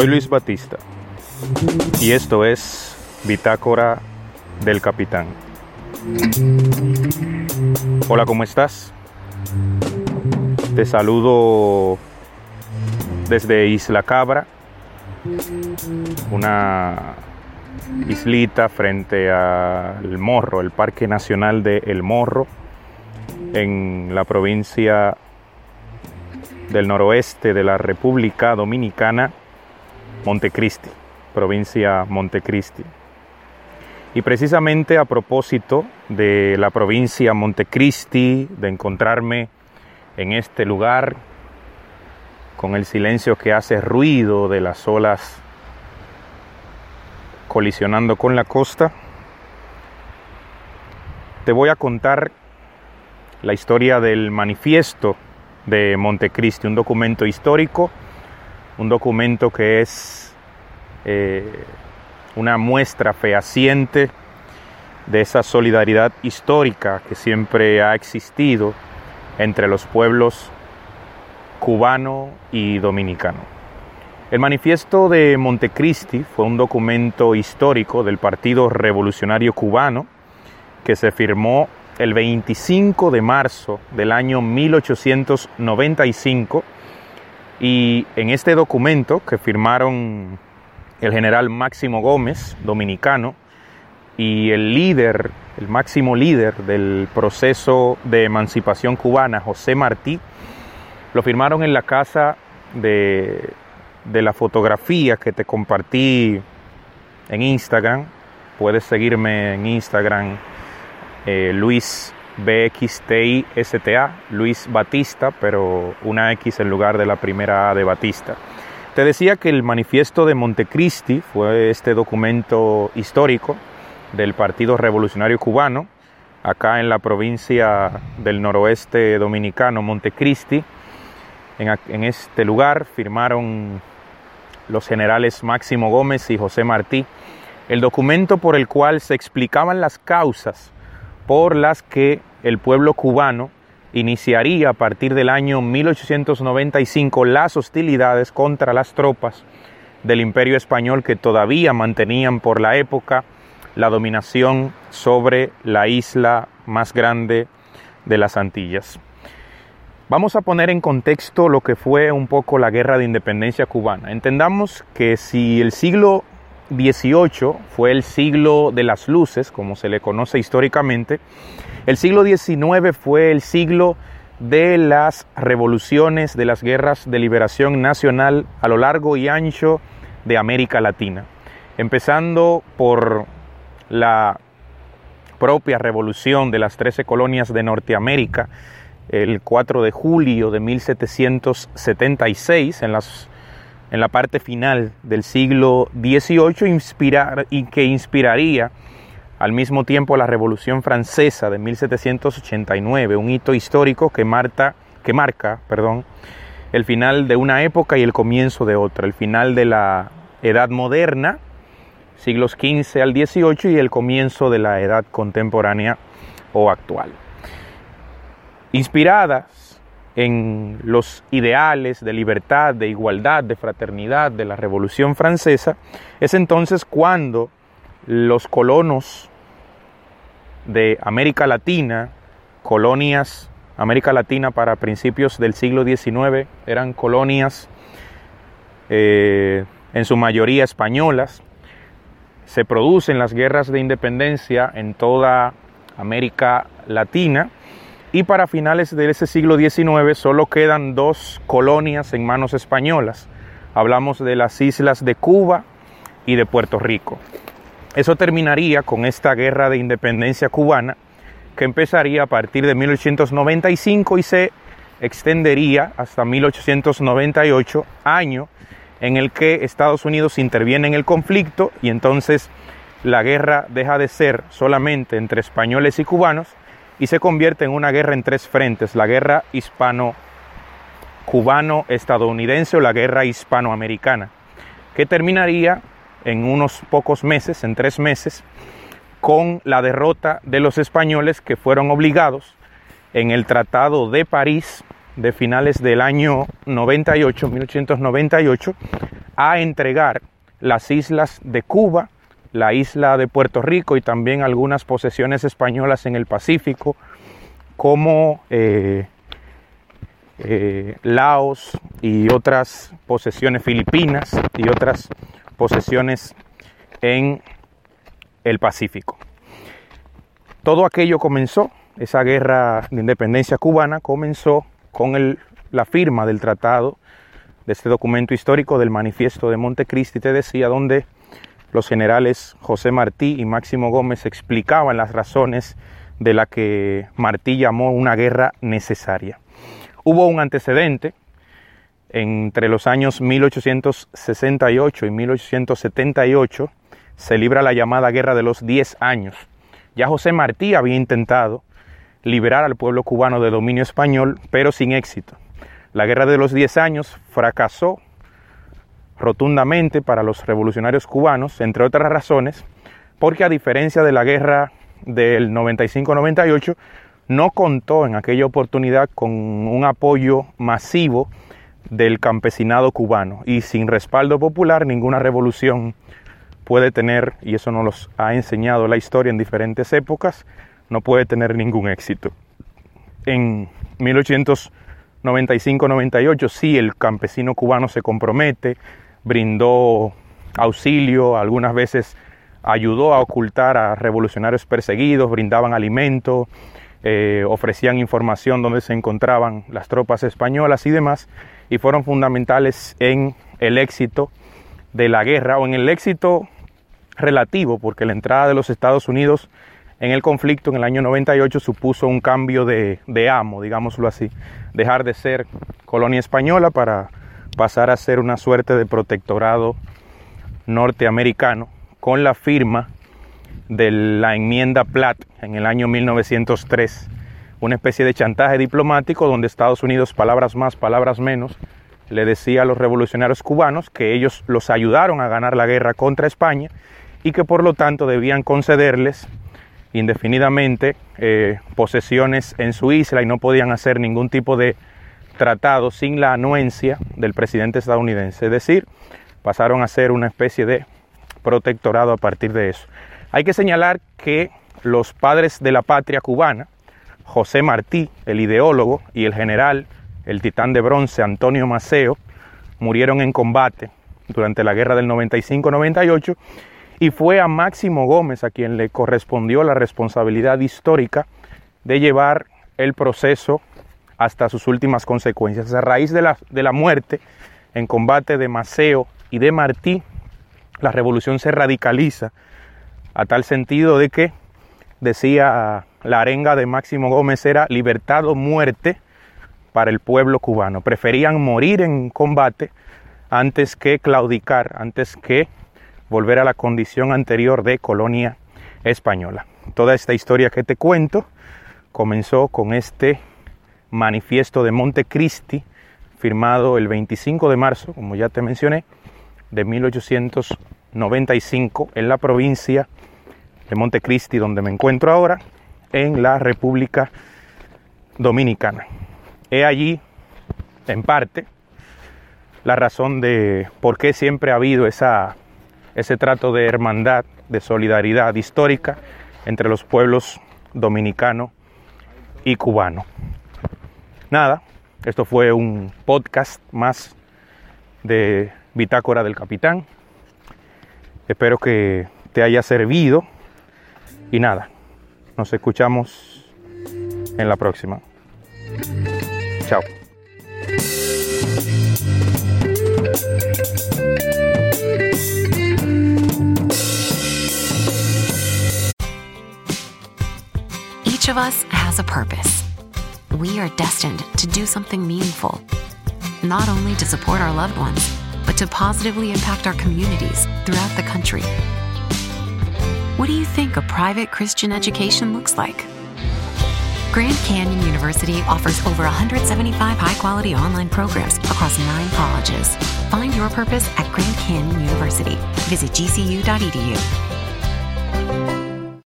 Soy Luis Batista y esto es Bitácora del Capitán. Hola, ¿cómo estás? Te saludo desde Isla Cabra, una islita frente al Morro, el Parque Nacional de El Morro, en la provincia del noroeste de la República Dominicana, Montecristi, provincia Montecristi. Y precisamente a propósito de la provincia Montecristi, de encontrarme en este lugar con el silencio que hace ruido de las olas colisionando con la costa, te voy a contar la historia del manifiesto de Montecristi, un documento histórico, un documento que es eh, una muestra fehaciente de esa solidaridad histórica que siempre ha existido entre los pueblos cubano y dominicano. El manifiesto de Montecristi fue un documento histórico del Partido Revolucionario Cubano que se firmó el 25 de marzo del año 1895 y en este documento que firmaron el general Máximo Gómez, dominicano, y el líder, el máximo líder del proceso de emancipación cubana, José Martí, lo firmaron en la casa de, de la fotografía que te compartí en Instagram. Puedes seguirme en Instagram eh, Luis BXTISTA, Luis Batista, pero una X en lugar de la primera A de Batista. Te decía que el manifiesto de Montecristi fue este documento histórico del Partido Revolucionario Cubano, acá en la provincia del noroeste dominicano, Montecristi. En, en este lugar firmaron los generales Máximo Gómez y José Martí el documento por el cual se explicaban las causas por las que el pueblo cubano iniciaría a partir del año 1895 las hostilidades contra las tropas del imperio español que todavía mantenían por la época la dominación sobre la isla más grande de las Antillas. Vamos a poner en contexto lo que fue un poco la guerra de independencia cubana. Entendamos que si el siglo 18 fue el siglo de las luces, como se le conoce históricamente. El siglo XIX fue el siglo de las revoluciones, de las guerras de liberación nacional a lo largo y ancho de América Latina. Empezando por la propia revolución de las 13 colonias de Norteamérica, el 4 de julio de 1776, en las en la parte final del siglo XVIII inspirar, y que inspiraría al mismo tiempo la Revolución Francesa de 1789, un hito histórico que, marca, el final de una época y el comienzo de otra, el final de la Edad Moderna, siglos XV al XVIII, y el comienzo de la Edad Contemporánea o actual. Inspiradas en los ideales de libertad, de igualdad, de fraternidad de la Revolución Francesa, es entonces cuando los colonos de América Latina, colonias, América Latina para principios del siglo XIX eran colonias eh, en su mayoría españolas, se producen las guerras de independencia en toda América Latina, y para finales de ese siglo XIX solo quedan dos colonias en manos españolas. Hablamos de las islas de Cuba y de Puerto Rico. Eso terminaría con esta guerra de independencia cubana que empezaría a partir de 1895 y se extendería hasta 1898, año en el que Estados Unidos interviene en el conflicto y entonces la guerra deja de ser solamente entre españoles y cubanos y se convierte en una guerra en tres frentes, la guerra hispano-cubano-estadounidense o la guerra hispanoamericana, que terminaría en unos pocos meses, en tres meses, con la derrota de los españoles que fueron obligados en el Tratado de París de finales del año 98, 1898, a entregar las islas de Cuba, la isla de Puerto Rico y también algunas posesiones españolas en el Pacífico, como eh, eh, Laos y otras posesiones filipinas y otras posesiones en el Pacífico. Todo aquello comenzó, esa guerra de independencia cubana comenzó con la firma del tratado, de este documento histórico del manifiesto de Montecristi, te decía, donde los generales José Martí y Máximo Gómez explicaban las razones de la que Martí llamó una guerra necesaria. Hubo un antecedente entre los años 1868 y 1878, se libra la llamada Guerra de los Diez Años. Ya José Martí había intentado liberar al pueblo cubano de dominio español, pero sin éxito. La Guerra de los Diez Años fracasó rotundamente para los revolucionarios cubanos, entre otras razones, porque a diferencia de la guerra del 95-98, no contó en aquella oportunidad con un apoyo masivo del campesinado cubano y sin respaldo popular ninguna revolución puede tener, y eso nos lo ha enseñado la historia en diferentes épocas, no puede tener ningún éxito. En 1895-98 sí el campesino cubano se compromete, brindó auxilio, algunas veces ayudó a ocultar a revolucionarios perseguidos, brindaban alimento, eh, ofrecían información donde se encontraban las tropas españolas y demás, y fueron fundamentales en el éxito de la guerra o en el éxito relativo, porque la entrada de los Estados Unidos en el conflicto en el año 98 supuso un cambio de, de amo, digámoslo así, dejar de ser colonia española para pasar a ser una suerte de protectorado norteamericano con la firma de la enmienda Platt en el año 1903, una especie de chantaje diplomático donde Estados Unidos, palabras más, palabras menos, le decía a los revolucionarios cubanos que ellos los ayudaron a ganar la guerra contra España y que por lo tanto debían concederles indefinidamente eh, posesiones en su isla y no podían hacer ningún tipo de tratado sin la anuencia del presidente estadounidense. Es decir, pasaron a ser una especie de protectorado a partir de eso. Hay que señalar que los padres de la patria cubana, José Martí, el ideólogo, y el general, el titán de bronce Antonio Maceo, murieron en combate durante la guerra del 95-98 y fue a Máximo Gómez a quien le correspondió la responsabilidad histórica de llevar el proceso hasta sus últimas consecuencias. A raíz de la, de la muerte en combate de Maceo y de Martí, la revolución se radicaliza a tal sentido de que decía la arenga de Máximo Gómez era libertad o muerte para el pueblo cubano. Preferían morir en combate antes que claudicar, antes que volver a la condición anterior de colonia española. Toda esta historia que te cuento comenzó con este manifiesto de Montecristi firmado el 25 de marzo, como ya te mencioné, de 1895 en la provincia de Montecristi, donde me encuentro ahora, en la República Dominicana. He allí, en parte, la razón de por qué siempre ha habido ese trato de hermandad, de solidaridad histórica entre los pueblos dominicano y cubano. Nada, esto fue un podcast más de Bitácora del Capitán. Espero que te haya servido y nada, nos escuchamos en la próxima. Chao. Each of us has a purpose. We are destined to do something meaningful, not only to support our loved ones, but to positively impact our communities throughout the country. What do you think a private Christian education looks like? Grand Canyon University offers over 175 high quality online programs across nine colleges. Find your purpose at Grand Canyon University. Visit gcu.edu.